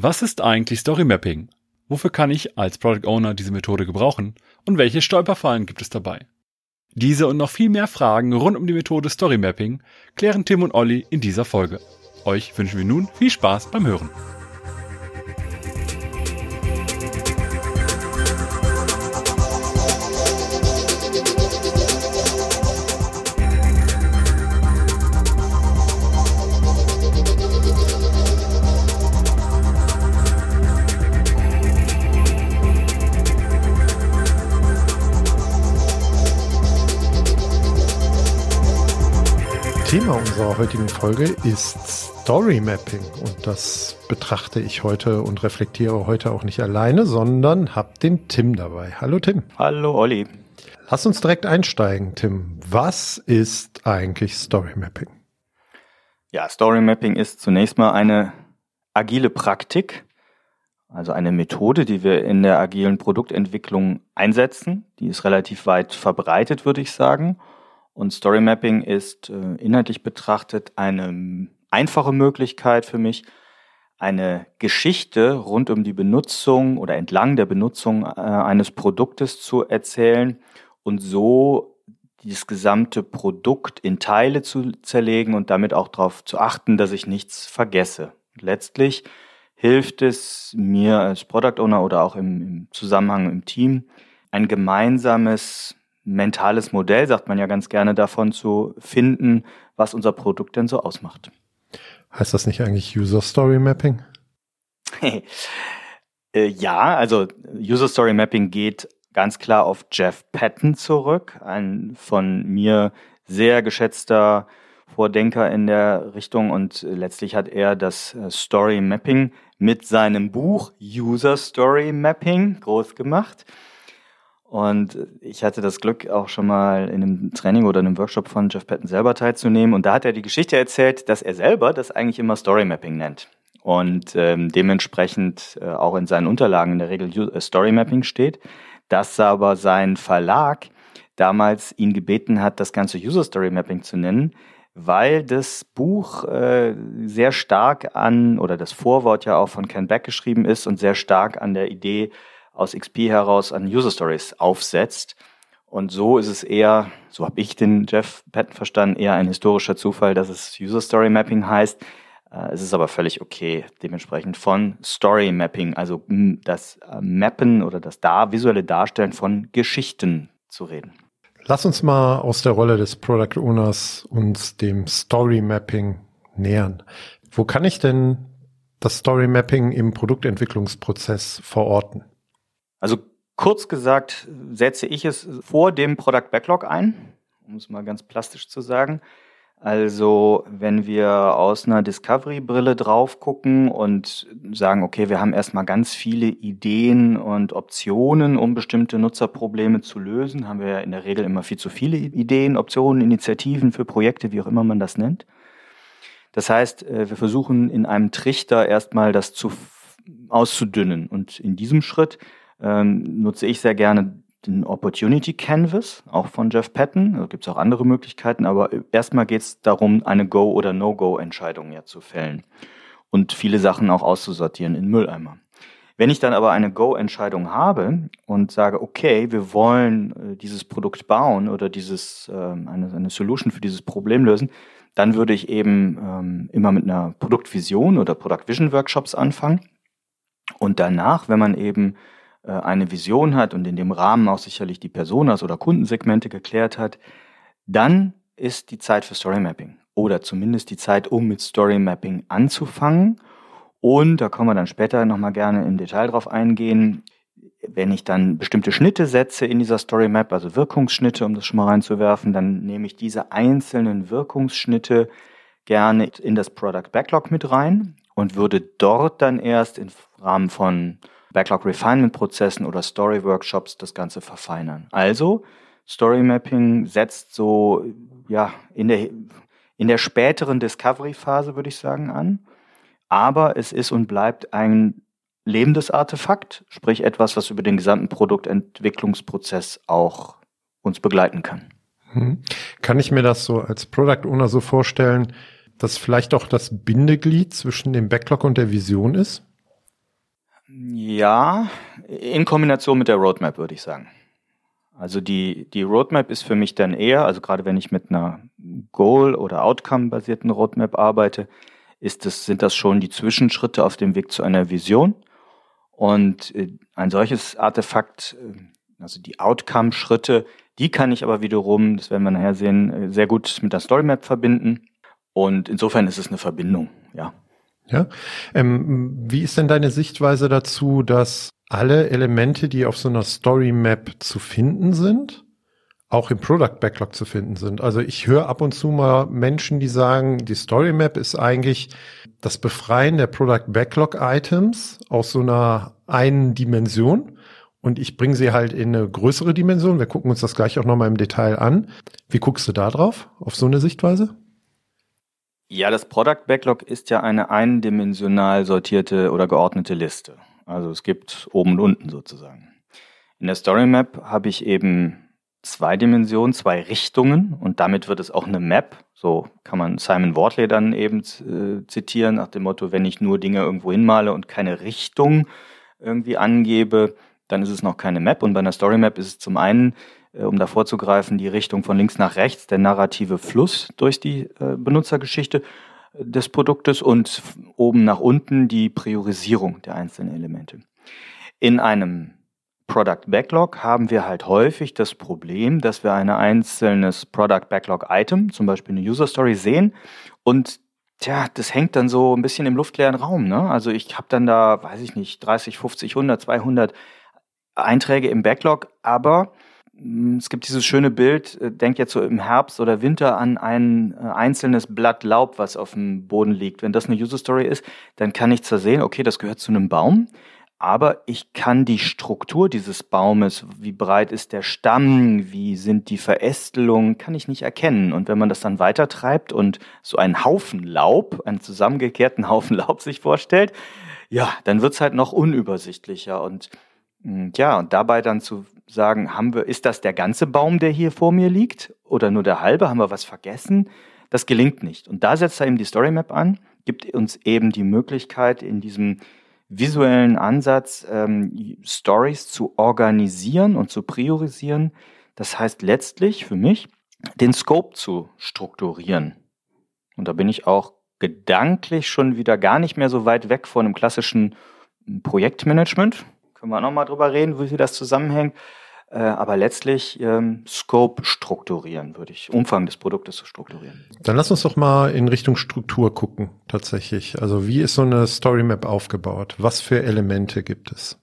Was ist eigentlich Story Mapping? Wofür kann ich als Product Owner diese Methode gebrauchen? Und welche Stolperfallen gibt es dabei? Diese und noch viel mehr Fragen rund um die Methode Story Mapping klären Tim und Olli in dieser Folge. Euch wünschen wir nun viel Spaß beim Hören. Thema unserer heutigen Folge ist Story Mapping und das betrachte ich heute und reflektiere heute auch nicht alleine, sondern habe den Tim dabei. Hallo Tim. Hallo Olli. Lass uns direkt einsteigen, Tim. Was ist eigentlich Story Mapping? Ja, Story Mapping ist zunächst mal eine agile Praktik, also eine Methode, die wir in der agilen Produktentwicklung einsetzen. Die ist relativ weit verbreitet, würde ich sagen. Und Story Mapping ist äh, inhaltlich betrachtet eine einfache Möglichkeit für mich, eine Geschichte rund um die Benutzung oder entlang der Benutzung äh, eines Produktes zu erzählen und so das gesamte Produkt in Teile zu zerlegen und damit auch darauf zu achten, dass ich nichts vergesse. Letztlich hilft es mir als Product Owner oder auch im, im Zusammenhang im Team, ein gemeinsames mentales Modell, sagt man ja ganz gerne davon, zu finden, was unser Produkt denn so ausmacht. Heißt das nicht eigentlich User Story Mapping? äh, ja, also User Story Mapping geht ganz klar auf Jeff Patton zurück, ein von mir sehr geschätzter Vordenker in der Richtung und letztlich hat er das äh, Story Mapping mit seinem Buch User Story Mapping groß gemacht. Und ich hatte das Glück, auch schon mal in einem Training oder einem Workshop von Jeff Patton selber teilzunehmen. Und da hat er die Geschichte erzählt, dass er selber das eigentlich immer Story Mapping nennt. Und ähm, dementsprechend äh, auch in seinen Unterlagen in der Regel äh, Story Mapping steht, dass aber sein Verlag damals ihn gebeten hat, das ganze User Story Mapping zu nennen, weil das Buch äh, sehr stark an, oder das Vorwort ja auch von Ken Beck geschrieben ist und sehr stark an der Idee aus XP heraus an User Stories aufsetzt. Und so ist es eher, so habe ich den Jeff Patton verstanden, eher ein historischer Zufall, dass es User Story Mapping heißt. Äh, es ist aber völlig okay, dementsprechend von Story Mapping, also das äh, Mappen oder das da visuelle Darstellen von Geschichten zu reden. Lass uns mal aus der Rolle des Product Owners uns dem Story Mapping nähern. Wo kann ich denn das Story Mapping im Produktentwicklungsprozess verorten? Also kurz gesagt setze ich es vor dem Product Backlog ein, um es mal ganz plastisch zu sagen. Also wenn wir aus einer Discovery-Brille drauf gucken und sagen, okay, wir haben erstmal ganz viele Ideen und Optionen, um bestimmte Nutzerprobleme zu lösen, haben wir ja in der Regel immer viel zu viele Ideen, Optionen, Initiativen für Projekte, wie auch immer man das nennt. Das heißt, äh, wir versuchen in einem Trichter erstmal das zu auszudünnen. Und in diesem Schritt ähm, nutze ich sehr gerne den Opportunity Canvas, auch von Jeff Patton. Da gibt es auch andere Möglichkeiten, aber erstmal geht es darum, eine Go- oder No-Go-Entscheidung ja zu fällen und viele Sachen auch auszusortieren in Mülleimer. Wenn ich dann aber eine Go-Entscheidung habe und sage, okay, wir wollen äh, dieses Produkt bauen oder dieses, äh, eine, eine Solution für dieses Problem lösen, dann würde ich eben ähm, immer mit einer Produktvision oder Product Vision Workshops anfangen. Und danach, wenn man eben äh, eine Vision hat und in dem Rahmen auch sicherlich die Personas oder Kundensegmente geklärt hat, dann ist die Zeit für Story Mapping oder zumindest die Zeit, um mit Story Mapping anzufangen. Und da kommen wir dann später nochmal gerne im Detail drauf eingehen. Wenn ich dann bestimmte Schnitte setze in dieser Story Map, also Wirkungsschnitte, um das schon mal reinzuwerfen, dann nehme ich diese einzelnen Wirkungsschnitte gerne in das Product Backlog mit rein und würde dort dann erst im Rahmen von Backlog Refinement Prozessen oder Story Workshops das Ganze verfeinern. Also Story Mapping setzt so ja in der in der späteren Discovery Phase würde ich sagen an, aber es ist und bleibt ein lebendes Artefakt, sprich etwas, was über den gesamten Produktentwicklungsprozess auch uns begleiten kann. Hm. Kann ich mir das so als Product Owner so vorstellen, dass vielleicht auch das Bindeglied zwischen dem Backlog und der Vision ist? Ja, in Kombination mit der Roadmap würde ich sagen. Also die, die Roadmap ist für mich dann eher, also gerade wenn ich mit einer Goal- oder Outcome-basierten Roadmap arbeite, ist das, sind das schon die Zwischenschritte auf dem Weg zu einer Vision. Und äh, ein solches Artefakt, äh, also die Outcome-Schritte, die kann ich aber wiederum, das werden wir nachher sehen, äh, sehr gut mit der Storymap verbinden. Und insofern ist es eine Verbindung, ja. Ja. Ähm, wie ist denn deine Sichtweise dazu, dass alle Elemente, die auf so einer Story Map zu finden sind, auch im Product Backlog zu finden sind. Also ich höre ab und zu mal Menschen, die sagen, die Story Map ist eigentlich das Befreien der Product Backlog Items aus so einer einen Dimension und ich bringe sie halt in eine größere Dimension. Wir gucken uns das gleich auch nochmal im Detail an. Wie guckst du da drauf, auf so eine Sichtweise? Ja, das Product Backlog ist ja eine eindimensional sortierte oder geordnete Liste. Also es gibt oben und unten sozusagen. In der Story Map habe ich eben zwei Dimensionen, zwei Richtungen und damit wird es auch eine Map. So kann man Simon Wortley dann eben äh, zitieren nach dem Motto, wenn ich nur Dinge irgendwo hinmale und keine Richtung irgendwie angebe, dann ist es noch keine Map. Und bei einer Story Map ist es zum einen, um davor zu greifen, die Richtung von links nach rechts, der narrative Fluss durch die äh, Benutzergeschichte des Produktes und oben nach unten die Priorisierung der einzelnen Elemente. In einem Product Backlog haben wir halt häufig das Problem, dass wir ein einzelnes Product Backlog Item, zum Beispiel eine User Story sehen und Tja, das hängt dann so ein bisschen im luftleeren Raum. Ne? Also ich habe dann da, weiß ich nicht, 30, 50, 100, 200 Einträge im Backlog, aber es gibt dieses schöne Bild, äh, denkt jetzt so im Herbst oder Winter an ein äh, einzelnes Blatt Laub, was auf dem Boden liegt. Wenn das eine User Story ist, dann kann ich zwar sehen, okay, das gehört zu einem Baum, aber ich kann die Struktur dieses Baumes, wie breit ist der Stamm, wie sind die Verästelungen, kann ich nicht erkennen. Und wenn man das dann weiter treibt und so einen Haufen Laub, einen zusammengekehrten Haufen Laub sich vorstellt, ja, dann wird's halt noch unübersichtlicher. Und hm, ja, und dabei dann zu sagen, haben wir, ist das der ganze Baum, der hier vor mir liegt? Oder nur der halbe? Haben wir was vergessen? Das gelingt nicht. Und da setzt er eben die Story Map an, gibt uns eben die Möglichkeit, in diesem visuellen Ansatz ähm, Stories zu organisieren und zu priorisieren. Das heißt letztlich für mich, den Scope zu strukturieren. Und da bin ich auch gedanklich schon wieder gar nicht mehr so weit weg von einem klassischen Projektmanagement, können wir nochmal drüber reden, wie das zusammenhängt. Äh, aber letztlich ähm, Scope strukturieren, würde ich, Umfang des Produktes zu strukturieren. Dann lass uns doch mal in Richtung Struktur gucken, tatsächlich. Also wie ist so eine Story Map aufgebaut? Was für Elemente gibt es?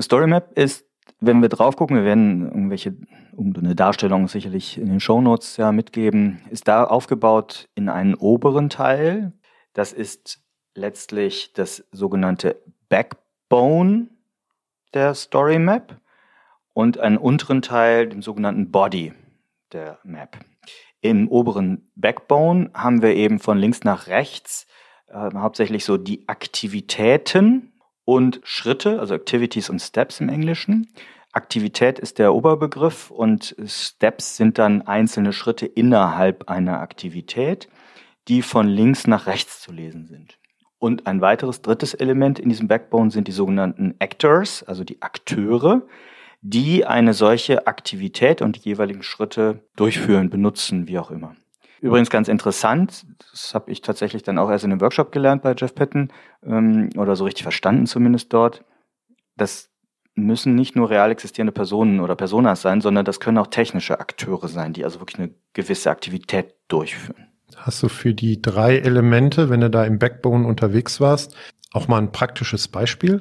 Story Map ist, wenn wir drauf gucken, wir werden irgendwelche, eine Darstellung sicherlich in den Show Notes ja mitgeben, ist da aufgebaut in einen oberen Teil. Das ist letztlich das sogenannte Backbone der Story Map und einen unteren Teil, dem sogenannten Body der Map. Im oberen Backbone haben wir eben von links nach rechts äh, hauptsächlich so die Aktivitäten und Schritte, also Activities und Steps im Englischen. Aktivität ist der Oberbegriff und Steps sind dann einzelne Schritte innerhalb einer Aktivität, die von links nach rechts zu lesen sind. Und ein weiteres drittes Element in diesem Backbone sind die sogenannten Actors, also die Akteure, die eine solche Aktivität und die jeweiligen Schritte durchführen, benutzen, wie auch immer. Übrigens ganz interessant, das habe ich tatsächlich dann auch erst in einem Workshop gelernt bei Jeff Patton ähm, oder so richtig verstanden zumindest dort. Das müssen nicht nur real existierende Personen oder Personas sein, sondern das können auch technische Akteure sein, die also wirklich eine gewisse Aktivität durchführen. Hast du für die drei Elemente, wenn du da im Backbone unterwegs warst, auch mal ein praktisches Beispiel?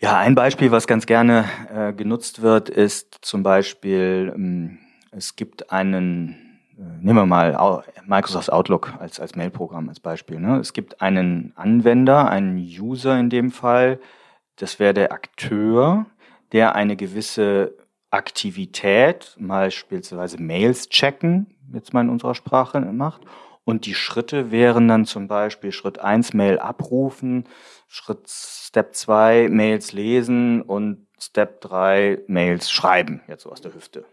Ja, ein Beispiel, was ganz gerne äh, genutzt wird, ist zum Beispiel, ähm, es gibt einen, äh, nehmen wir mal Microsoft Outlook als, als Mailprogramm als Beispiel. Ne? Es gibt einen Anwender, einen User in dem Fall, das wäre der Akteur, der eine gewisse Aktivität, beispielsweise Mails checken, jetzt mal in unserer Sprache macht. Und die Schritte wären dann zum Beispiel Schritt eins Mail abrufen, Schritt Step zwei Mails lesen und Step drei Mails schreiben, jetzt so aus der Hüfte.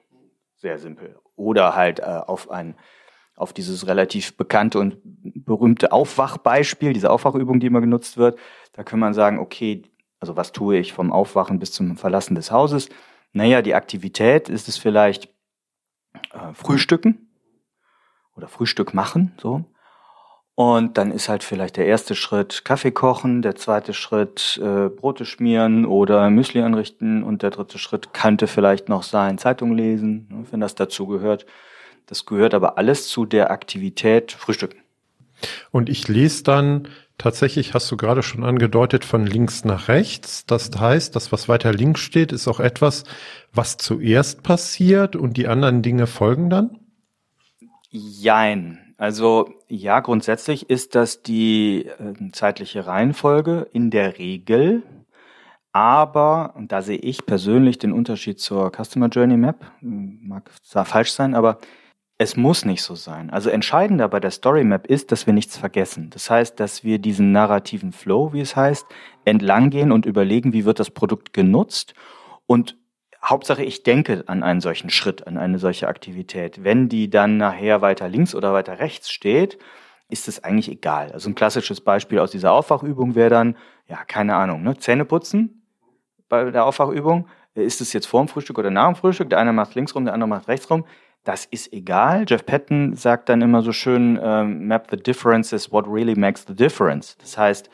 Sehr simpel. Oder halt äh, auf ein auf dieses relativ bekannte und berühmte Aufwachbeispiel, diese Aufwachübung, die immer genutzt wird. Da kann man sagen, okay, also was tue ich vom Aufwachen bis zum Verlassen des Hauses? Naja, die Aktivität ist es vielleicht äh, Frühstücken oder Frühstück machen, so. Und dann ist halt vielleicht der erste Schritt Kaffee kochen, der zweite Schritt äh, Brote schmieren oder Müsli anrichten und der dritte Schritt könnte vielleicht noch sein Zeitung lesen, ne, wenn das dazu gehört. Das gehört aber alles zu der Aktivität Frühstücken. Und ich lese dann tatsächlich, hast du gerade schon angedeutet, von links nach rechts. Das heißt, das, was weiter links steht, ist auch etwas, was zuerst passiert und die anderen Dinge folgen dann? Jein. Also ja, grundsätzlich ist das die äh, zeitliche Reihenfolge in der Regel. Aber, und da sehe ich persönlich den Unterschied zur Customer Journey Map, mag zwar falsch sein, aber es muss nicht so sein. Also entscheidender bei der Story Map ist, dass wir nichts vergessen. Das heißt, dass wir diesen narrativen Flow, wie es heißt, entlang gehen und überlegen, wie wird das Produkt genutzt und Hauptsache, ich denke an einen solchen Schritt, an eine solche Aktivität. Wenn die dann nachher weiter links oder weiter rechts steht, ist es eigentlich egal. Also ein klassisches Beispiel aus dieser Aufwachübung wäre dann, ja, keine Ahnung, ne, Zähne putzen bei der Aufwachübung. Ist es jetzt vor dem Frühstück oder nach dem Frühstück? Der eine macht links rum, der andere macht rechts rum. Das ist egal. Jeff Patton sagt dann immer so schön, uh, map the differences, what really makes the difference. Das heißt,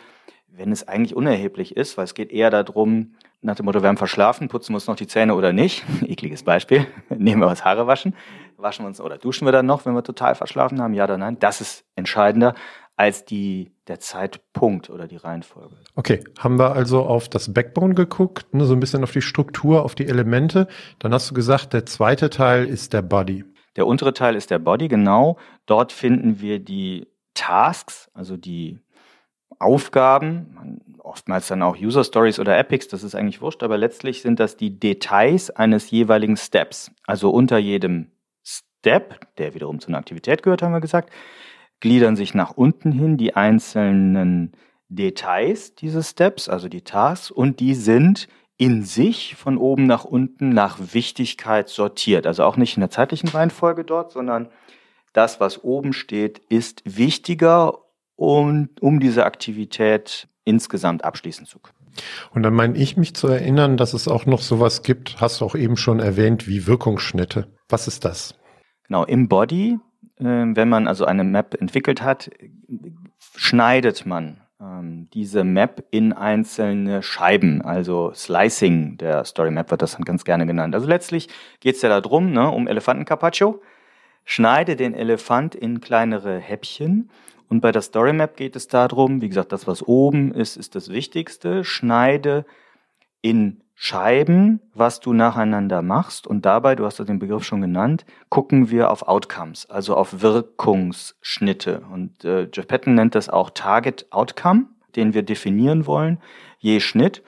wenn es eigentlich unerheblich ist, weil es geht eher darum, nach dem Motto, wir haben verschlafen, putzen wir uns noch die Zähne oder nicht. Ekliges Beispiel. Nehmen wir was Haare waschen. Waschen wir uns oder duschen wir dann noch, wenn wir total verschlafen haben? Ja oder nein? Das ist entscheidender als die, der Zeitpunkt oder die Reihenfolge. Okay, haben wir also auf das Backbone geguckt, ne, so ein bisschen auf die Struktur, auf die Elemente. Dann hast du gesagt, der zweite Teil ist der Body. Der untere Teil ist der Body, genau. Dort finden wir die Tasks, also die Aufgaben, oftmals dann auch User Stories oder Epics, das ist eigentlich wurscht, aber letztlich sind das die Details eines jeweiligen Steps. Also unter jedem Step, der wiederum zu einer Aktivität gehört, haben wir gesagt, gliedern sich nach unten hin die einzelnen Details dieses Steps, also die Tasks, und die sind in sich von oben nach unten nach Wichtigkeit sortiert. Also auch nicht in der zeitlichen Reihenfolge dort, sondern das, was oben steht, ist wichtiger und um diese Aktivität insgesamt abschließen zu können. Und dann meine ich mich zu erinnern, dass es auch noch sowas gibt, hast du auch eben schon erwähnt, wie Wirkungsschnitte. Was ist das? Genau, im Body, äh, wenn man also eine Map entwickelt hat, schneidet man ähm, diese Map in einzelne Scheiben, also Slicing der Story Map wird das dann ganz gerne genannt. Also letztlich geht es ja darum, ne, um Elefanten-Carpaccio. Schneide den Elefant in kleinere Häppchen und bei der Story Map geht es darum, wie gesagt, das, was oben ist, ist das Wichtigste. Schneide in Scheiben, was du nacheinander machst. Und dabei, du hast ja den Begriff schon genannt, gucken wir auf Outcomes, also auf Wirkungsschnitte. Und äh, Jeff Patton nennt das auch Target Outcome, den wir definieren wollen, je Schnitt.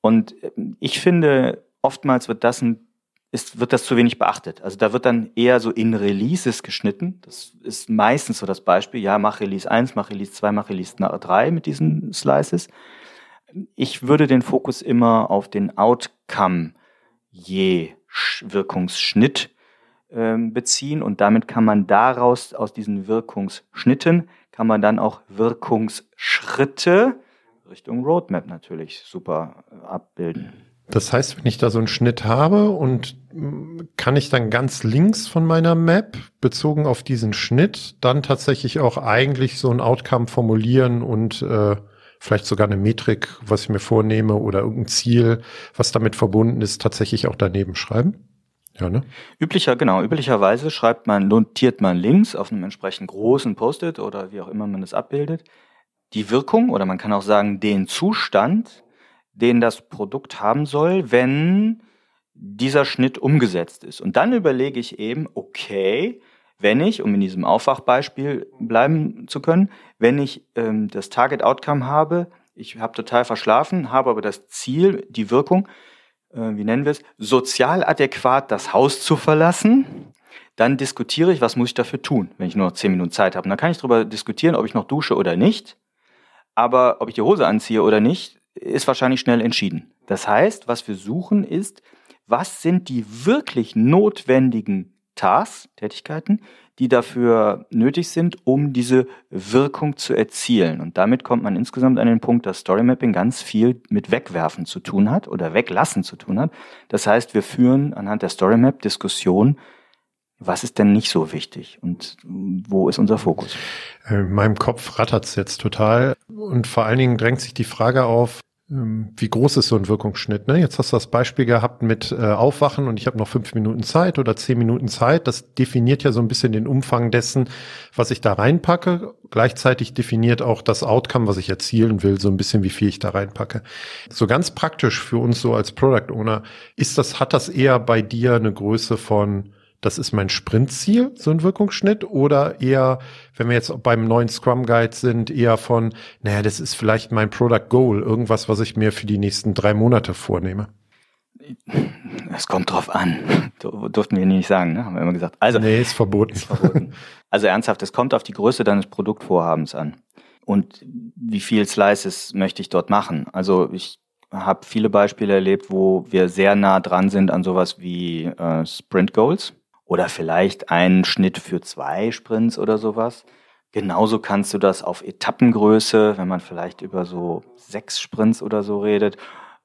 Und äh, ich finde, oftmals wird das ein ist, wird das zu wenig beachtet. Also da wird dann eher so in Releases geschnitten. Das ist meistens so das Beispiel. Ja, mach Release 1, mach Release 2, mach Release 3 mit diesen Slices. Ich würde den Fokus immer auf den Outcome je Wirkungsschnitt äh, beziehen und damit kann man daraus, aus diesen Wirkungsschnitten, kann man dann auch Wirkungsschritte Richtung Roadmap natürlich super äh, abbilden. Das heißt, wenn ich da so einen Schnitt habe und mm, kann ich dann ganz links von meiner Map bezogen auf diesen Schnitt dann tatsächlich auch eigentlich so ein Outcome formulieren und äh, vielleicht sogar eine Metrik, was ich mir vornehme oder irgendein Ziel, was damit verbunden ist, tatsächlich auch daneben schreiben? Ja, ne? Üblicher, genau, üblicherweise schreibt man, notiert man links auf einem entsprechend großen Post-it oder wie auch immer man das abbildet, die Wirkung oder man kann auch sagen, den Zustand, den das Produkt haben soll, wenn dieser Schnitt umgesetzt ist. Und dann überlege ich eben, okay, wenn ich, um in diesem Aufwachbeispiel bleiben zu können, wenn ich ähm, das Target Outcome habe, ich habe total verschlafen, habe aber das Ziel, die Wirkung, äh, wie nennen wir es, sozial adäquat das Haus zu verlassen, dann diskutiere ich, was muss ich dafür tun, wenn ich nur noch zehn Minuten Zeit habe. Und dann kann ich darüber diskutieren, ob ich noch dusche oder nicht. Aber ob ich die Hose anziehe oder nicht, ist wahrscheinlich schnell entschieden. Das heißt, was wir suchen ist, was sind die wirklich notwendigen Tasks, Tätigkeiten, die dafür nötig sind, um diese Wirkung zu erzielen. Und damit kommt man insgesamt an den Punkt, dass Story Mapping ganz viel mit Wegwerfen zu tun hat oder Weglassen zu tun hat. Das heißt, wir führen anhand der Story Map Diskussion, was ist denn nicht so wichtig und wo ist unser Fokus? In meinem Kopf rattert's jetzt total und vor allen Dingen drängt sich die Frage auf, wie groß ist so ein Wirkungsschnitt? Ne? Jetzt hast du das Beispiel gehabt mit äh, Aufwachen und ich habe noch fünf Minuten Zeit oder zehn Minuten Zeit. Das definiert ja so ein bisschen den Umfang dessen, was ich da reinpacke. Gleichzeitig definiert auch das Outcome, was ich erzielen will, so ein bisschen, wie viel ich da reinpacke. So ganz praktisch für uns so als Product Owner ist das, hat das eher bei dir eine Größe von das ist mein Sprintziel, so ein Wirkungsschnitt, oder eher, wenn wir jetzt beim neuen Scrum Guide sind, eher von, naja, das ist vielleicht mein Product Goal, irgendwas, was ich mir für die nächsten drei Monate vornehme. Es kommt drauf an. Durften wir nicht sagen, ne? haben wir immer gesagt. Also, nee, ist verboten. ist verboten. Also ernsthaft, es kommt auf die Größe deines Produktvorhabens an. Und wie viel Slices möchte ich dort machen? Also ich habe viele Beispiele erlebt, wo wir sehr nah dran sind an sowas wie äh, Sprint Goals oder vielleicht einen Schnitt für zwei Sprints oder sowas. Genauso kannst du das auf Etappengröße, wenn man vielleicht über so sechs Sprints oder so redet,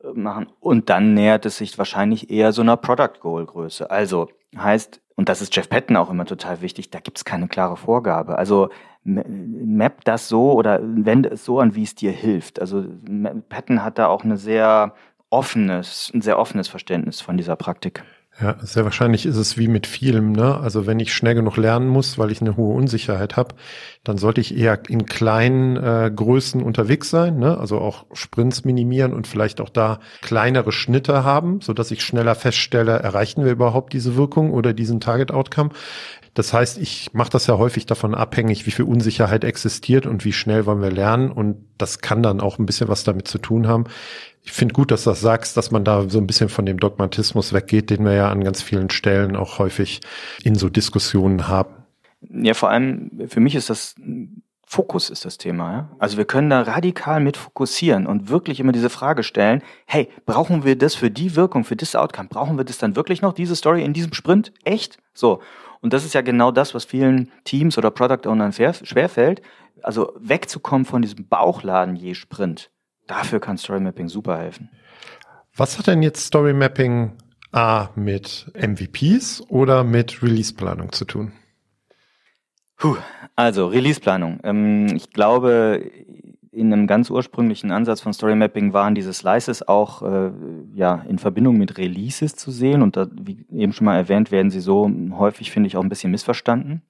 äh, machen. Und dann nähert es sich wahrscheinlich eher so einer Product Goal Größe. Also heißt, und das ist Jeff Patton auch immer total wichtig, da gibt es keine klare Vorgabe. Also map das so oder wende es so an, wie es dir hilft. Also Patton hat da auch eine sehr offenes, ein sehr offenes Verständnis von dieser Praktik. Ja, sehr wahrscheinlich ist es wie mit vielem, ne? Also wenn ich schnell genug lernen muss, weil ich eine hohe Unsicherheit habe, dann sollte ich eher in kleinen äh, Größen unterwegs sein, ne? Also auch Sprints minimieren und vielleicht auch da kleinere Schnitte haben, so dass ich schneller feststelle, erreichen wir überhaupt diese Wirkung oder diesen Target Outcome. Das heißt, ich mache das ja häufig davon abhängig, wie viel Unsicherheit existiert und wie schnell wollen wir lernen. Und das kann dann auch ein bisschen was damit zu tun haben, ich finde gut, dass du das sagst, dass man da so ein bisschen von dem Dogmatismus weggeht, den wir ja an ganz vielen Stellen auch häufig in so Diskussionen haben. Ja, vor allem für mich ist das Fokus ist das Thema. Ja? Also wir können da radikal mit fokussieren und wirklich immer diese Frage stellen, hey, brauchen wir das für die Wirkung, für das Outcome? Brauchen wir das dann wirklich noch, diese Story in diesem Sprint? Echt? So. Und das ist ja genau das, was vielen Teams oder Product Ownern schwerfällt. Also wegzukommen von diesem Bauchladen je Sprint. Dafür kann Story Mapping super helfen. Was hat denn jetzt Story Mapping A mit MVPs oder mit Release-Planung zu tun? Puh, also Release-Planung. Ähm, ich glaube, in einem ganz ursprünglichen Ansatz von Story Mapping waren diese Slices auch äh, ja in Verbindung mit Releases zu sehen und da, wie eben schon mal erwähnt, werden sie so häufig finde ich auch ein bisschen missverstanden.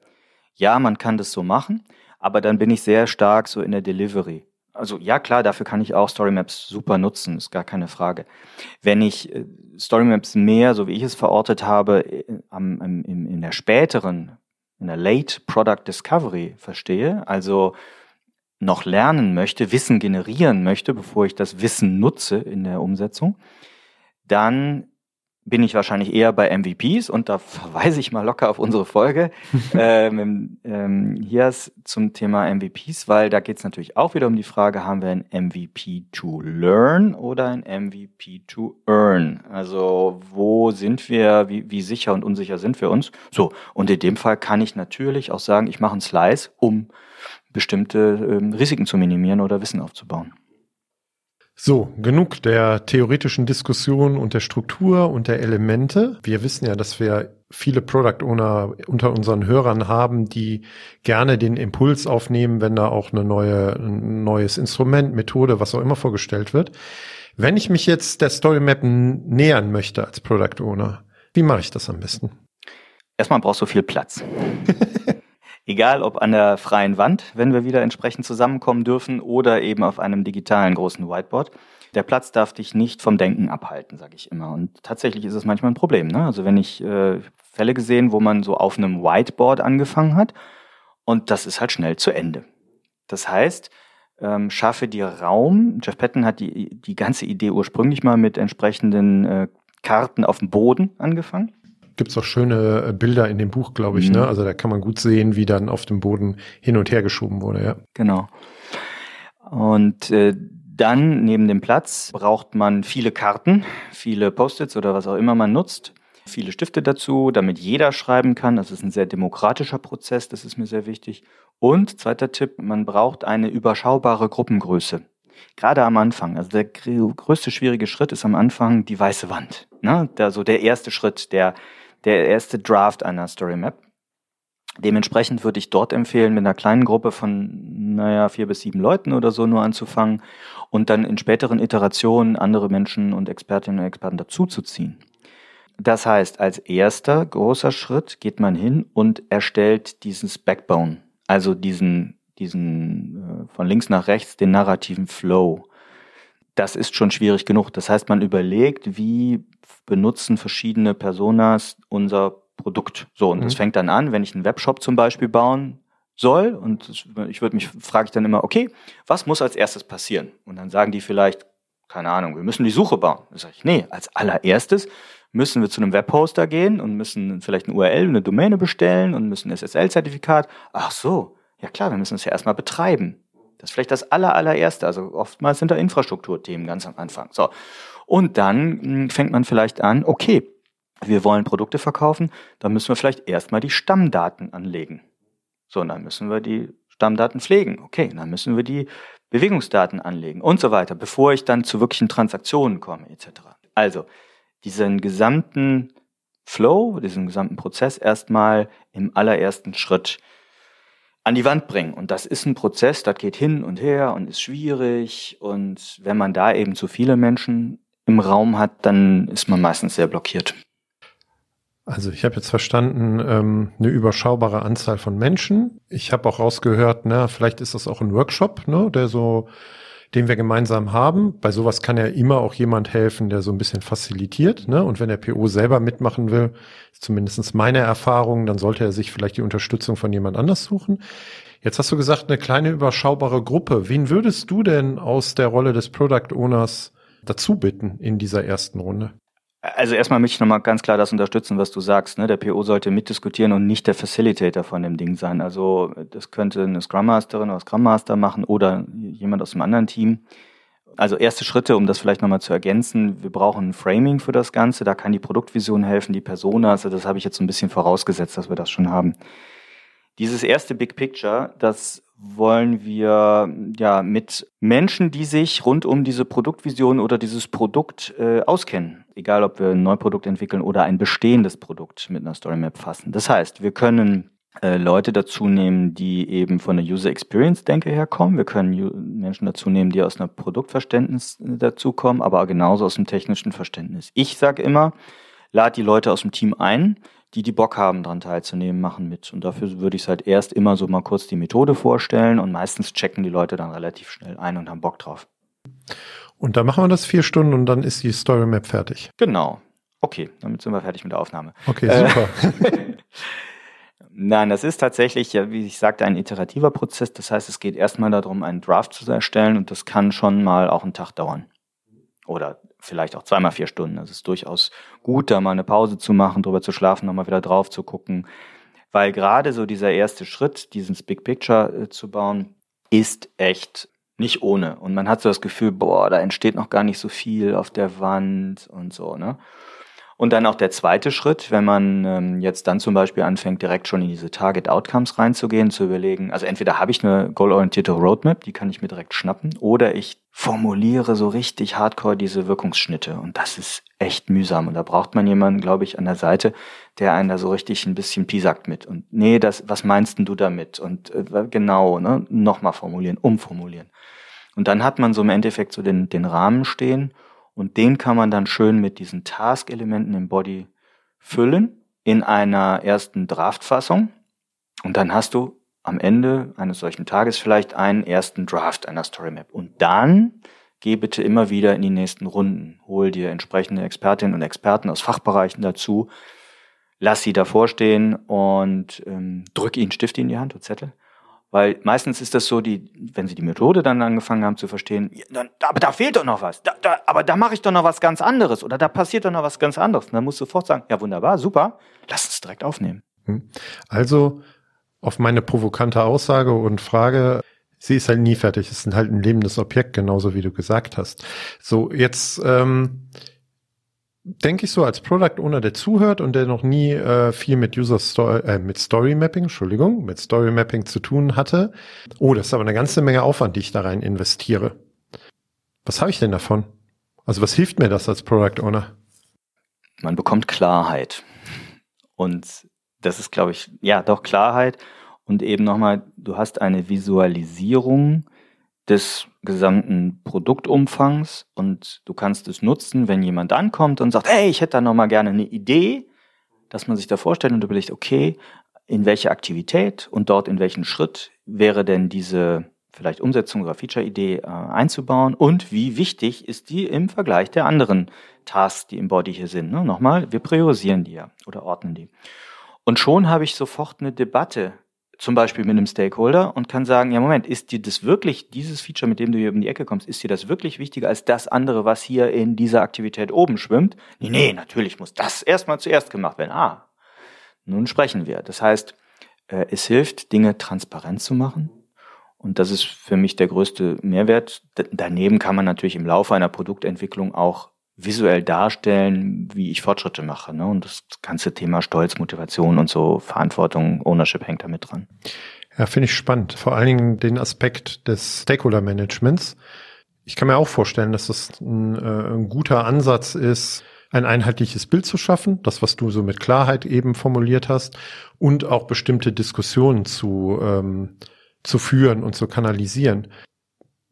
Ja, man kann das so machen, aber dann bin ich sehr stark so in der Delivery. Also ja, klar, dafür kann ich auch Storymaps super nutzen, ist gar keine Frage. Wenn ich äh, Storymaps mehr, so wie ich es verortet habe, im, in der späteren, in der Late Product Discovery verstehe, also noch lernen möchte, Wissen generieren möchte, bevor ich das Wissen nutze in der Umsetzung, dann bin ich wahrscheinlich eher bei MVPs und da verweise ich mal locker auf unsere Folge ähm, ähm, hier ist zum Thema MVPs, weil da geht es natürlich auch wieder um die Frage, haben wir ein MVP to learn oder ein MVP to earn? Also wo sind wir, wie, wie sicher und unsicher sind wir uns? So, und in dem Fall kann ich natürlich auch sagen, ich mache einen Slice, um bestimmte ähm, Risiken zu minimieren oder Wissen aufzubauen. So, genug der theoretischen Diskussion und der Struktur und der Elemente. Wir wissen ja, dass wir viele Product Owner unter unseren Hörern haben, die gerne den Impuls aufnehmen, wenn da auch eine neue, ein neues Instrument, Methode, was auch immer vorgestellt wird. Wenn ich mich jetzt der Story Map nähern möchte als Product Owner, wie mache ich das am besten? Erstmal brauchst du viel Platz. Egal ob an der freien Wand, wenn wir wieder entsprechend zusammenkommen dürfen, oder eben auf einem digitalen großen Whiteboard. Der Platz darf dich nicht vom Denken abhalten, sage ich immer. Und tatsächlich ist es manchmal ein Problem. Ne? Also wenn ich äh, Fälle gesehen, wo man so auf einem Whiteboard angefangen hat und das ist halt schnell zu Ende. Das heißt, ähm, schaffe dir Raum. Jeff Patton hat die, die ganze Idee ursprünglich mal mit entsprechenden äh, Karten auf dem Boden angefangen gibt's auch schöne äh, Bilder in dem Buch, glaube ich. Ne? Mhm. Ne? Also da kann man gut sehen, wie dann auf dem Boden hin und her geschoben wurde. Ja. Genau. Und äh, dann neben dem Platz braucht man viele Karten, viele Post-its oder was auch immer man nutzt. viele Stifte dazu, damit jeder schreiben kann. Das ist ein sehr demokratischer Prozess, das ist mir sehr wichtig. Und zweiter Tipp, man braucht eine überschaubare Gruppengröße. Gerade am Anfang, also der größte schwierige Schritt ist am Anfang die weiße Wand. Ne? Also der erste Schritt, der, der erste Draft einer Story Map. Dementsprechend würde ich dort empfehlen, mit einer kleinen Gruppe von, naja, vier bis sieben Leuten oder so nur anzufangen und dann in späteren Iterationen andere Menschen und Expertinnen und Experten dazuzuziehen. Das heißt, als erster großer Schritt geht man hin und erstellt dieses Backbone, also diesen, diesen äh, von links nach rechts, den narrativen Flow. Das ist schon schwierig genug. Das heißt, man überlegt, wie benutzen verschiedene Personas unser Produkt. So, und mhm. das fängt dann an, wenn ich einen Webshop zum Beispiel bauen soll. Und ich würde mich, frage ich dann immer, okay, was muss als erstes passieren? Und dann sagen die vielleicht, keine Ahnung, wir müssen die Suche bauen. Dann sage ich, nee, als allererstes müssen wir zu einem Webhoster gehen und müssen vielleicht eine URL, eine Domäne bestellen und müssen ein SSL-Zertifikat. Ach so, ja klar, wir müssen es ja erstmal betreiben. Das ist vielleicht das aller, allererste. Also oftmals sind da Infrastrukturthemen ganz am Anfang. So. Und dann hm, fängt man vielleicht an, okay, wir wollen Produkte verkaufen, dann müssen wir vielleicht erstmal die Stammdaten anlegen. So, und dann müssen wir die Stammdaten pflegen. Okay, dann müssen wir die Bewegungsdaten anlegen und so weiter, bevor ich dann zu wirklichen Transaktionen komme, etc. Also, diesen gesamten Flow, diesen gesamten Prozess erstmal im allerersten Schritt an die Wand bringen. Und das ist ein Prozess, das geht hin und her und ist schwierig. Und wenn man da eben zu viele Menschen im Raum hat, dann ist man meistens sehr blockiert. Also ich habe jetzt verstanden, ähm, eine überschaubare Anzahl von Menschen. Ich habe auch rausgehört, na, vielleicht ist das auch ein Workshop, ne, der so, den wir gemeinsam haben. Bei sowas kann ja immer auch jemand helfen, der so ein bisschen facilitiert. Ne? Und wenn der PO selber mitmachen will, ist zumindest meine Erfahrung, dann sollte er sich vielleicht die Unterstützung von jemand anders suchen. Jetzt hast du gesagt, eine kleine überschaubare Gruppe. Wen würdest du denn aus der Rolle des Product Owners dazu bitten in dieser ersten Runde? Also erstmal möchte ich nochmal ganz klar das unterstützen, was du sagst. Ne? Der PO sollte mitdiskutieren und nicht der Facilitator von dem Ding sein. Also das könnte eine Scrum Masterin oder Scrum Master machen oder jemand aus einem anderen Team. Also erste Schritte, um das vielleicht nochmal zu ergänzen. Wir brauchen ein Framing für das Ganze. Da kann die Produktvision helfen, die Persona. Also das habe ich jetzt ein bisschen vorausgesetzt, dass wir das schon haben. Dieses erste Big Picture, das wollen wir ja mit Menschen, die sich rund um diese Produktvision oder dieses Produkt äh, auskennen. Egal, ob wir ein Neuprodukt entwickeln oder ein bestehendes Produkt mit einer Story Map fassen. Das heißt, wir können äh, Leute dazu nehmen, die eben von der User Experience Denke herkommen. Wir können Menschen dazu nehmen, die aus einer Produktverständnis äh, dazukommen, aber genauso aus dem technischen Verständnis. Ich sage immer, lad die Leute aus dem Team ein, die, die Bock haben, daran teilzunehmen, machen mit. Und dafür würde ich halt erst immer so mal kurz die Methode vorstellen und meistens checken die Leute dann relativ schnell ein und haben Bock drauf. Und dann machen wir das vier Stunden und dann ist die Story Map fertig. Genau. Okay, damit sind wir fertig mit der Aufnahme. Okay, super. Nein, das ist tatsächlich, ja, wie ich sagte, ein iterativer Prozess. Das heißt, es geht erstmal darum, einen Draft zu erstellen und das kann schon mal auch einen Tag dauern. Oder vielleicht auch zweimal vier Stunden. Es ist durchaus gut, da mal eine Pause zu machen, drüber zu schlafen, nochmal wieder drauf zu gucken. Weil gerade so dieser erste Schritt, dieses Big Picture äh, zu bauen, ist echt nicht ohne. Und man hat so das Gefühl, boah, da entsteht noch gar nicht so viel auf der Wand und so, ne? Und dann auch der zweite Schritt, wenn man ähm, jetzt dann zum Beispiel anfängt, direkt schon in diese Target Outcomes reinzugehen, zu überlegen, also entweder habe ich eine goal-orientierte Roadmap, die kann ich mir direkt schnappen, oder ich formuliere so richtig hardcore diese Wirkungsschnitte. Und das ist echt mühsam. Und da braucht man jemanden, glaube ich, an der Seite, der einen da so richtig ein bisschen piesackt mit. Und nee, das, was meinst denn du damit? Und äh, genau, ne, nochmal formulieren, umformulieren. Und dann hat man so im Endeffekt so den, den Rahmen stehen und den kann man dann schön mit diesen Task-Elementen im Body füllen in einer ersten Draftfassung. Und dann hast du am Ende eines solchen Tages vielleicht einen ersten Draft einer Story Map. Und dann geh bitte immer wieder in die nächsten Runden. Hol dir entsprechende Expertinnen und Experten aus Fachbereichen dazu. Lass sie davor stehen und ähm, drück ihnen Stift in die Hand und Zettel weil meistens ist das so, die, wenn sie die Methode dann angefangen haben zu verstehen, dann, aber da fehlt doch noch was. Da, da, aber da mache ich doch noch was ganz anderes oder da passiert doch noch was ganz anderes. Und dann musst du sofort sagen, ja wunderbar, super, lass uns direkt aufnehmen. Hm. Also auf meine provokante Aussage und Frage, sie ist halt nie fertig. Es ist halt ein lebendes Objekt, genauso wie du gesagt hast. So, jetzt ähm, denke ich so als Product Owner, der zuhört und der noch nie äh, viel mit User Story, äh, mit Story Mapping, Entschuldigung, mit Story Mapping zu tun hatte. Oh, das ist aber eine ganze Menge Aufwand, die ich da rein investiere. Was habe ich denn davon? Also was hilft mir das als Product Owner? Man bekommt Klarheit. Und das ist, glaube ich, ja, doch Klarheit. Und eben nochmal, du hast eine Visualisierung des gesamten Produktumfangs und du kannst es nutzen, wenn jemand ankommt und sagt, hey, ich hätte da nochmal gerne eine Idee, dass man sich da vorstellt und überlegt, okay, in welche Aktivität und dort in welchen Schritt wäre denn diese vielleicht Umsetzung oder Feature-Idee äh, einzubauen und wie wichtig ist die im Vergleich der anderen Tasks, die im Body hier sind. Ne? Nochmal, wir priorisieren die ja oder ordnen die. Und schon habe ich sofort eine Debatte, zum Beispiel mit einem Stakeholder und kann sagen, ja Moment, ist dir das wirklich, dieses Feature, mit dem du hier um die Ecke kommst, ist dir das wirklich wichtiger als das andere, was hier in dieser Aktivität oben schwimmt? Nee, nee, natürlich muss das erstmal zuerst gemacht werden. Ah, nun sprechen wir. Das heißt, äh, es hilft, Dinge transparent zu machen, und das ist für mich der größte Mehrwert. Daneben kann man natürlich im Laufe einer Produktentwicklung auch visuell darstellen, wie ich Fortschritte mache. Ne? Und das ganze Thema Stolz, Motivation und so, Verantwortung, Ownership hängt damit dran. Ja, finde ich spannend. Vor allen Dingen den Aspekt des Stakeholder-Managements. Ich kann mir auch vorstellen, dass das ein, äh, ein guter Ansatz ist, ein einheitliches Bild zu schaffen, das, was du so mit Klarheit eben formuliert hast, und auch bestimmte Diskussionen zu ähm, zu führen und zu kanalisieren.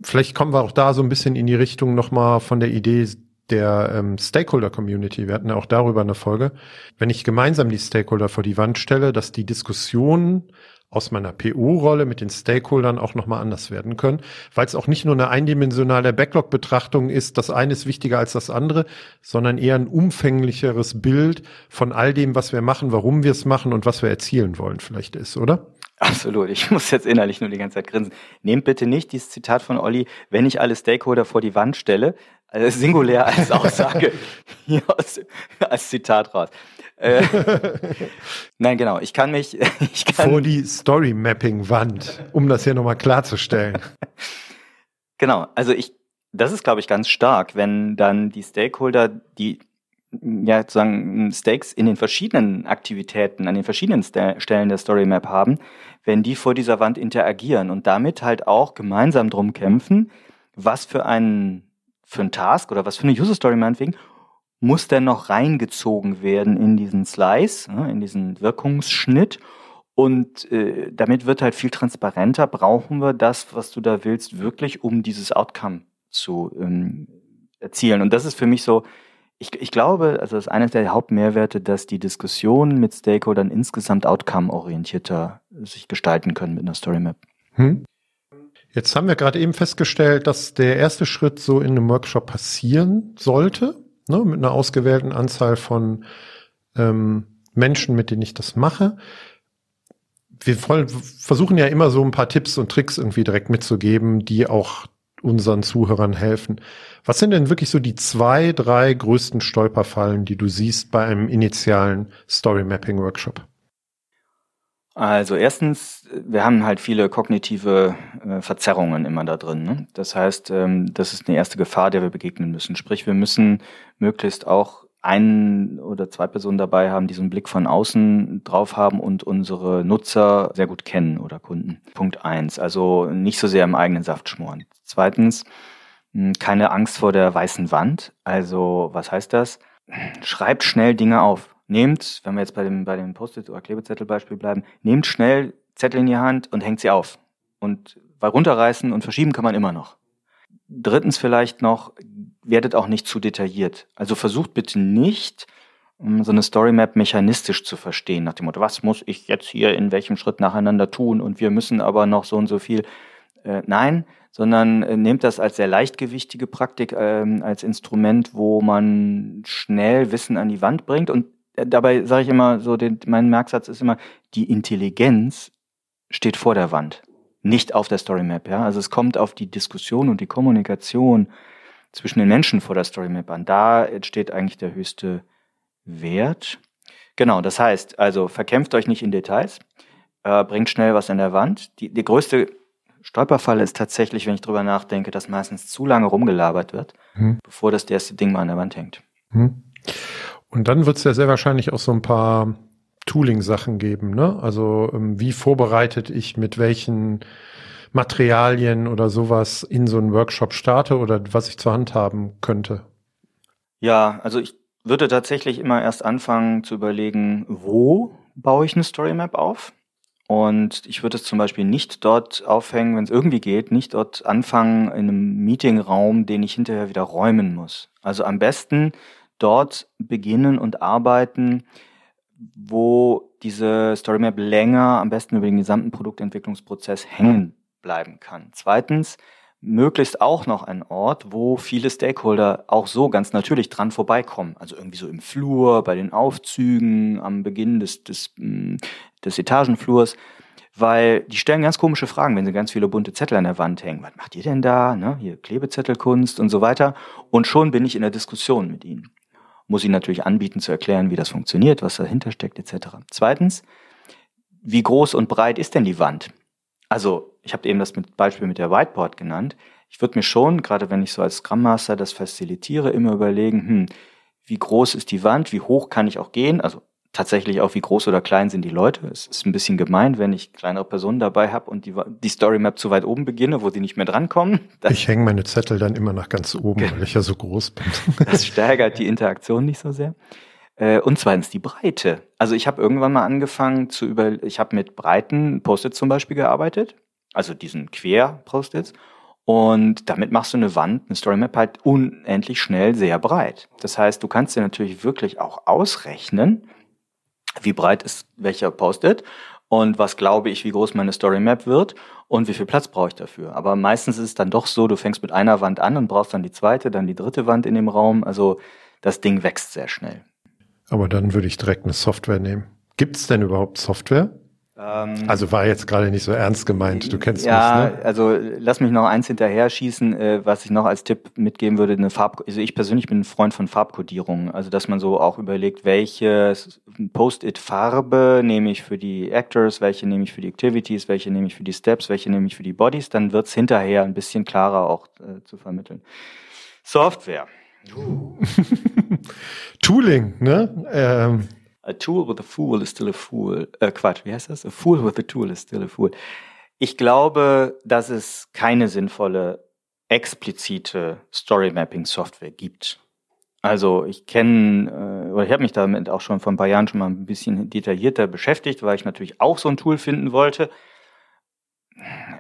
Vielleicht kommen wir auch da so ein bisschen in die Richtung nochmal von der Idee der ähm, Stakeholder-Community. Wir hatten ja auch darüber eine Folge. Wenn ich gemeinsam die Stakeholder vor die Wand stelle, dass die Diskussionen aus meiner PO-Rolle mit den Stakeholdern auch nochmal anders werden können, weil es auch nicht nur eine eindimensionale Backlog-Betrachtung ist, das eine ist wichtiger als das andere, sondern eher ein umfänglicheres Bild von all dem, was wir machen, warum wir es machen und was wir erzielen wollen vielleicht ist, oder? Absolut. Ich muss jetzt innerlich nur die ganze Zeit grinsen. Nehmt bitte nicht dieses Zitat von Olli, wenn ich alle Stakeholder vor die Wand stelle, also singulär als Aussage hier aus, als Zitat raus. Äh, nein, genau. Ich kann mich. Ich kann, vor die Story Mapping Wand, um das hier nochmal klarzustellen. genau. Also ich, das ist glaube ich ganz stark, wenn dann die Stakeholder, die ja, sozusagen Stakes in den verschiedenen Aktivitäten, an den verschiedenen Stellen der Story Map haben, wenn die vor dieser Wand interagieren und damit halt auch gemeinsam drum kämpfen, was für einen, für einen Task oder was für eine User Story meinetwegen muss denn noch reingezogen werden in diesen Slice, ne, in diesen Wirkungsschnitt. Und äh, damit wird halt viel transparenter, brauchen wir das, was du da willst, wirklich, um dieses Outcome zu ähm, erzielen. Und das ist für mich so ich, ich glaube, also das ist eines der Hauptmehrwerte, dass die Diskussionen mit Stakeholdern insgesamt outcome-orientierter sich gestalten können mit einer Story Map. Hm. Jetzt haben wir gerade eben festgestellt, dass der erste Schritt so in einem Workshop passieren sollte, ne, mit einer ausgewählten Anzahl von ähm, Menschen, mit denen ich das mache. Wir wollen, versuchen ja immer so ein paar Tipps und Tricks irgendwie direkt mitzugeben, die auch unseren Zuhörern helfen. Was sind denn wirklich so die zwei, drei größten Stolperfallen, die du siehst bei einem initialen Story Mapping Workshop? Also erstens, wir haben halt viele kognitive äh, Verzerrungen immer da drin. Ne? Das heißt, ähm, das ist eine erste Gefahr, der wir begegnen müssen. Sprich, wir müssen möglichst auch ein oder zwei Personen dabei haben, die so einen Blick von außen drauf haben und unsere Nutzer sehr gut kennen oder Kunden. Punkt eins. Also nicht so sehr im eigenen Saft schmoren. Zweitens, hm, keine Angst vor der weißen Wand. Also, was heißt das? Schreibt schnell Dinge auf. Nehmt, wenn wir jetzt bei dem, bei dem Post-it oder Klebezettelbeispiel bleiben, nehmt schnell Zettel in die Hand und hängt sie auf. Und weil runterreißen und verschieben kann man immer noch. Drittens vielleicht noch, werdet auch nicht zu detailliert. Also versucht bitte nicht, hm, so eine Storymap mechanistisch zu verstehen, nach dem Motto, was muss ich jetzt hier in welchem Schritt nacheinander tun und wir müssen aber noch so und so viel. Äh, nein, sondern äh, nehmt das als sehr leichtgewichtige Praktik, ähm, als Instrument, wo man schnell Wissen an die Wand bringt. Und äh, dabei sage ich immer so, den, mein Merksatz ist immer, die Intelligenz steht vor der Wand, nicht auf der Story Map. Ja? Also es kommt auf die Diskussion und die Kommunikation zwischen den Menschen vor der Story Map an. Da entsteht eigentlich der höchste Wert. Genau, das heißt, also verkämpft euch nicht in Details, äh, bringt schnell was an der Wand. Die, die größte Stolperfalle ist tatsächlich, wenn ich drüber nachdenke, dass meistens zu lange rumgelabert wird, hm. bevor das erste Ding mal an der Wand hängt. Hm. Und dann wird es ja sehr wahrscheinlich auch so ein paar Tooling-Sachen geben, ne? Also ähm, wie vorbereitet ich mit welchen Materialien oder sowas in so einen Workshop starte oder was ich zur Hand haben könnte? Ja, also ich würde tatsächlich immer erst anfangen zu überlegen, wo baue ich eine Story Map auf? Und ich würde es zum Beispiel nicht dort aufhängen, wenn es irgendwie geht, nicht dort anfangen in einem Meetingraum, den ich hinterher wieder räumen muss. Also am besten dort beginnen und arbeiten, wo diese Story Map länger, am besten über den gesamten Produktentwicklungsprozess hängen bleiben kann. Zweitens, möglichst auch noch ein Ort, wo viele Stakeholder auch so ganz natürlich dran vorbeikommen. Also irgendwie so im Flur, bei den Aufzügen, am Beginn des, des, mm, des Etagenflurs. Weil die stellen ganz komische Fragen, wenn sie ganz viele bunte Zettel an der Wand hängen. Was macht ihr denn da? Ne? Hier Klebezettelkunst und so weiter. Und schon bin ich in der Diskussion mit ihnen. Muss ihnen natürlich anbieten zu erklären, wie das funktioniert, was dahinter steckt, etc. Zweitens, wie groß und breit ist denn die Wand? Also, ich habe eben das mit Beispiel mit der Whiteboard genannt. Ich würde mir schon, gerade wenn ich so als Scrum Master das facilitiere, immer überlegen, hm, wie groß ist die Wand, wie hoch kann ich auch gehen? Also tatsächlich auch, wie groß oder klein sind die Leute. Es ist ein bisschen gemein, wenn ich kleinere Personen dabei habe und die, die Story Map zu weit oben beginne, wo sie nicht mehr drankommen. Das, ich hänge meine Zettel dann immer nach ganz oben, weil ich ja so groß bin. das steigert die Interaktion nicht so sehr. Äh, und zweitens die Breite. Also ich habe irgendwann mal angefangen zu über, ich habe mit breiten Post-its zum Beispiel gearbeitet, also diesen Quer-Post-its. Und damit machst du eine Wand, eine Story Map halt unendlich schnell sehr breit. Das heißt, du kannst dir natürlich wirklich auch ausrechnen, wie breit ist welcher Post-it und was glaube ich, wie groß meine Story Map wird und wie viel Platz brauche ich dafür. Aber meistens ist es dann doch so, du fängst mit einer Wand an und brauchst dann die zweite, dann die dritte Wand in dem Raum. Also das Ding wächst sehr schnell. Aber dann würde ich direkt eine Software nehmen. Gibt es denn überhaupt Software? Ähm, also war jetzt gerade nicht so ernst gemeint. Du kennst ja, mich, ne? also lass mich noch eins hinterher schießen, äh, was ich noch als Tipp mitgeben würde. Eine Farb, also ich persönlich bin ein Freund von Farbkodierung. Also dass man so auch überlegt, welche Post-it-Farbe nehme ich für die Actors, welche nehme ich für die Activities, welche nehme ich für die Steps, welche nehme ich für die Bodies. Dann wird's hinterher ein bisschen klarer auch äh, zu vermitteln. Software. Tooling, ne? Ähm. A tool with a fool is still a fool. Äh, Quatsch, wie heißt das? A fool with a tool is still a fool. Ich glaube, dass es keine sinnvolle, explizite Story-Mapping-Software gibt. Also ich kenne, äh, oder ich habe mich damit auch schon vor ein paar Jahren schon mal ein bisschen detaillierter beschäftigt, weil ich natürlich auch so ein Tool finden wollte.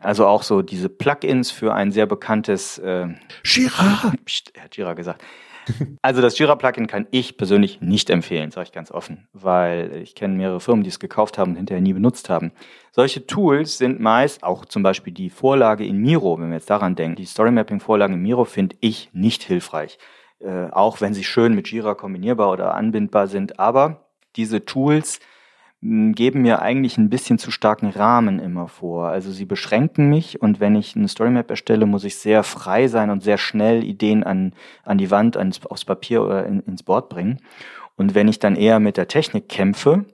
Also auch so diese Plugins für ein sehr bekanntes äh, Jira. Psst, er hat Jira gesagt. Also das Jira-Plugin kann ich persönlich nicht empfehlen, sage ich ganz offen, weil ich kenne mehrere Firmen, die es gekauft haben und hinterher nie benutzt haben. Solche Tools sind meist, auch zum Beispiel die Vorlage in Miro, wenn wir jetzt daran denken, die Story-Mapping-Vorlage in Miro finde ich nicht hilfreich. Äh, auch wenn sie schön mit Jira kombinierbar oder anbindbar sind, aber diese Tools geben mir eigentlich ein bisschen zu starken Rahmen immer vor. Also sie beschränken mich und wenn ich eine Storymap erstelle, muss ich sehr frei sein und sehr schnell Ideen an, an die Wand, ans, aufs Papier oder in, ins Board bringen. Und wenn ich dann eher mit der Technik kämpfe,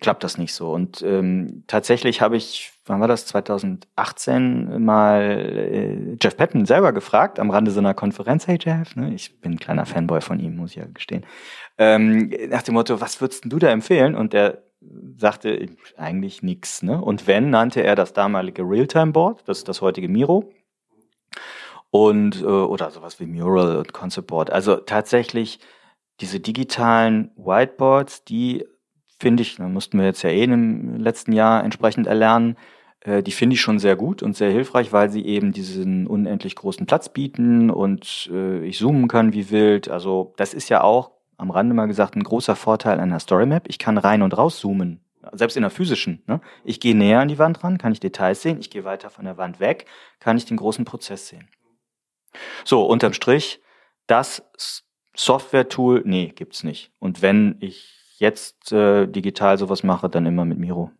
klappt das nicht so. Und ähm, tatsächlich habe ich, wann war das, 2018 mal äh, Jeff Patton selber gefragt, am Rande so einer Konferenz, hey Jeff, ne, ich bin ein kleiner Fanboy von ihm, muss ich ja gestehen, ähm, nach dem Motto, was würdest du da empfehlen? Und der sagte eigentlich nichts. Ne? Und wenn, nannte er das damalige Realtime-Board, das ist das heutige Miro. Und, äh, oder sowas wie Mural und Concept Board. Also tatsächlich diese digitalen Whiteboards, die finde ich, da mussten wir jetzt ja eh im letzten Jahr entsprechend erlernen, äh, die finde ich schon sehr gut und sehr hilfreich, weil sie eben diesen unendlich großen Platz bieten und äh, ich zoomen kann wie wild. Also das ist ja auch am Rande mal gesagt, ein großer Vorteil einer Story Map. Ich kann rein und raus zoomen. Selbst in der physischen. Ne? Ich gehe näher an die Wand ran, kann ich Details sehen. Ich gehe weiter von der Wand weg, kann ich den großen Prozess sehen. So, unterm Strich, das Software-Tool, nee, gibt's nicht. Und wenn ich jetzt äh, digital sowas mache, dann immer mit Miro.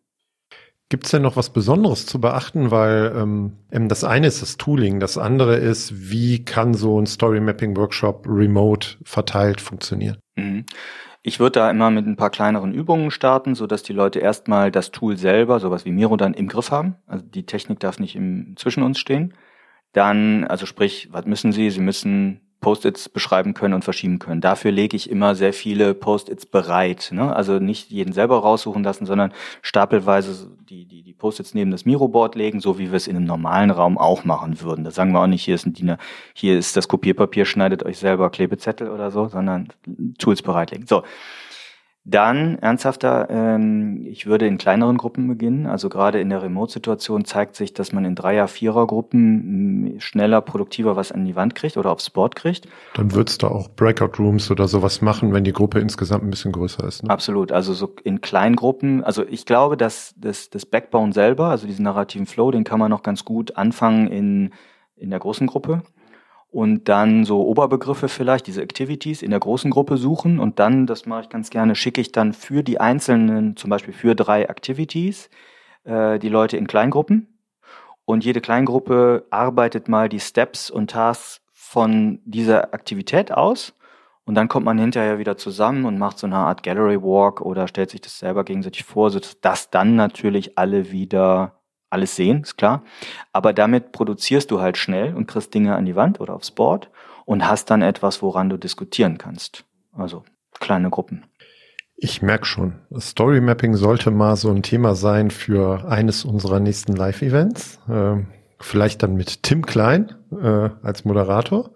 Gibt es denn noch was Besonderes zu beachten? Weil ähm, das eine ist das Tooling, das andere ist, wie kann so ein Story Mapping Workshop remote verteilt funktionieren? Mhm. Ich würde da immer mit ein paar kleineren Übungen starten, so dass die Leute erstmal das Tool selber, sowas wie Miro, dann im Griff haben. Also die Technik darf nicht im, zwischen uns stehen. Dann, also sprich, was müssen sie? Sie müssen Post-its beschreiben können und verschieben können. Dafür lege ich immer sehr viele Post-its bereit. Ne? Also nicht jeden selber raussuchen lassen, sondern stapelweise die, die, die Post-its neben das Miroboard legen, so wie wir es in einem normalen Raum auch machen würden. Da sagen wir auch nicht, hier ist ein DIN, hier ist das Kopierpapier, schneidet euch selber Klebezettel oder so, sondern Tools bereitlegen. So. Dann ernsthafter, ähm, ich würde in kleineren Gruppen beginnen. Also gerade in der Remote-Situation zeigt sich, dass man in Dreier-, Vierer-Gruppen mm, schneller, produktiver was an die Wand kriegt oder aufs Board kriegt. Dann würdest du auch Breakout-Rooms oder sowas machen, wenn die Gruppe insgesamt ein bisschen größer ist. Ne? Absolut. Also so in Kleingruppen. Also ich glaube, dass das, das Backbone selber, also diesen narrativen Flow, den kann man noch ganz gut anfangen in, in der großen Gruppe und dann so Oberbegriffe vielleicht, diese Activities in der großen Gruppe suchen und dann, das mache ich ganz gerne, schicke ich dann für die einzelnen, zum Beispiel für drei Activities, äh, die Leute in Kleingruppen. Und jede Kleingruppe arbeitet mal die Steps und Tasks von dieser Aktivität aus. Und dann kommt man hinterher wieder zusammen und macht so eine Art Gallery Walk oder stellt sich das selber gegenseitig vor, sodass dann natürlich alle wieder alles sehen, ist klar. Aber damit produzierst du halt schnell und kriegst Dinge an die Wand oder aufs Board und hast dann etwas, woran du diskutieren kannst. Also kleine Gruppen. Ich merke schon, Story Mapping sollte mal so ein Thema sein für eines unserer nächsten Live-Events. Äh, vielleicht dann mit Tim Klein äh, als Moderator.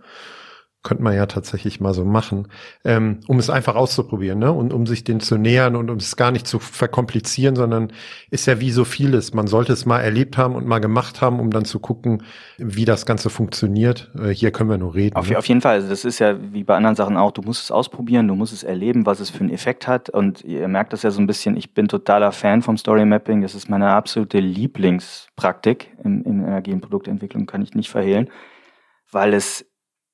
Könnte man ja tatsächlich mal so machen, ähm, um es einfach auszuprobieren, ne? Und um sich den zu nähern und um es gar nicht zu verkomplizieren, sondern ist ja wie so vieles. Man sollte es mal erlebt haben und mal gemacht haben, um dann zu gucken, wie das Ganze funktioniert. Äh, hier können wir nur reden. Auf, ne? auf jeden Fall. Also das ist ja wie bei anderen Sachen auch. Du musst es ausprobieren, du musst es erleben, was es für einen Effekt hat. Und ihr merkt das ja so ein bisschen. Ich bin totaler Fan vom Story Mapping. Das ist meine absolute Lieblingspraktik im, im agilen Produktentwicklung, kann ich nicht verhehlen, weil es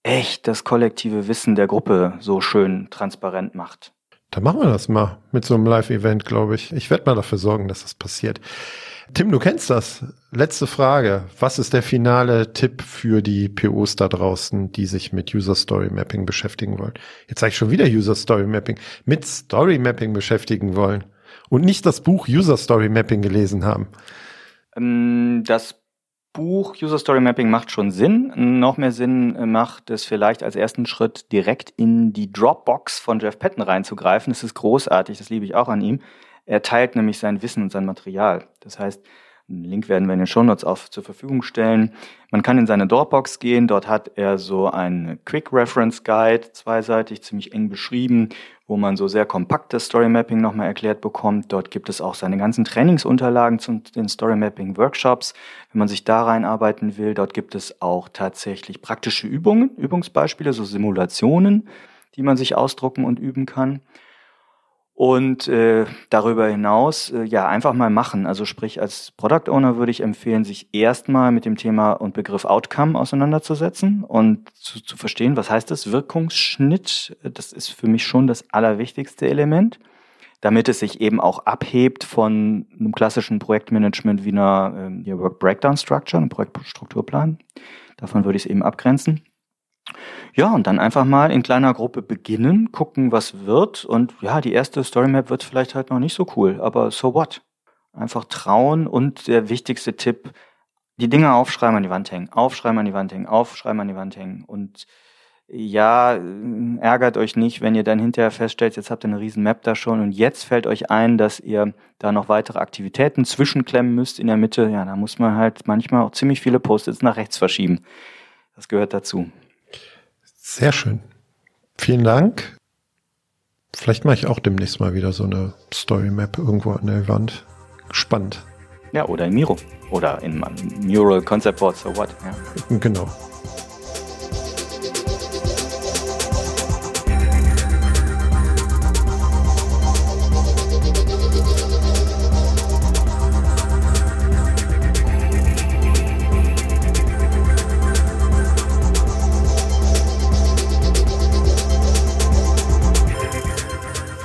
echt das kollektive Wissen der Gruppe so schön transparent macht. Da machen wir das mal mit so einem Live-Event, glaube ich. Ich werde mal dafür sorgen, dass das passiert. Tim, du kennst das. Letzte Frage. Was ist der finale Tipp für die POs da draußen, die sich mit User Story Mapping beschäftigen wollen? Jetzt sage ich schon wieder User Story Mapping. Mit Story Mapping beschäftigen wollen. Und nicht das Buch User Story Mapping gelesen haben. Ähm, das Buch User Story Mapping macht schon Sinn. Noch mehr Sinn äh, macht es vielleicht als ersten Schritt direkt in die Dropbox von Jeff Patton reinzugreifen. Das ist großartig, das liebe ich auch an ihm. Er teilt nämlich sein Wissen und sein Material. Das heißt, einen Link werden wir in den Shownotes auf zur Verfügung stellen. Man kann in seine Dropbox gehen. Dort hat er so einen Quick Reference Guide, zweiseitig, ziemlich eng beschrieben, wo man so sehr kompaktes Story Mapping nochmal erklärt bekommt. Dort gibt es auch seine ganzen Trainingsunterlagen zu den Story Mapping Workshops, wenn man sich da reinarbeiten will. Dort gibt es auch tatsächlich praktische Übungen, Übungsbeispiele, so Simulationen, die man sich ausdrucken und üben kann. Und äh, darüber hinaus, äh, ja, einfach mal machen. Also sprich, als Product Owner würde ich empfehlen, sich erstmal mit dem Thema und Begriff Outcome auseinanderzusetzen und zu, zu verstehen, was heißt das? Wirkungsschnitt, das ist für mich schon das allerwichtigste Element, damit es sich eben auch abhebt von einem klassischen Projektmanagement wie einer äh, Work Breakdown Structure, einem Projektstrukturplan. Davon würde ich es eben abgrenzen. Ja, und dann einfach mal in kleiner Gruppe beginnen, gucken, was wird. Und ja, die erste Storymap wird vielleicht halt noch nicht so cool, aber so what? Einfach trauen und der wichtigste Tipp, die Dinge aufschreiben an die Wand hängen, aufschreiben an die Wand hängen, aufschreiben an die Wand hängen. Und ja, ärgert euch nicht, wenn ihr dann hinterher feststellt, jetzt habt ihr eine riesen Map da schon und jetzt fällt euch ein, dass ihr da noch weitere Aktivitäten zwischenklemmen müsst in der Mitte. Ja, da muss man halt manchmal auch ziemlich viele Post-its nach rechts verschieben. Das gehört dazu. Sehr schön. Vielen Dank. Vielleicht mache ich auch demnächst mal wieder so eine Story Map irgendwo an der Wand. Spannend. Ja, oder in Miro. Oder in Mural Concept Board, so what. Ja. Genau.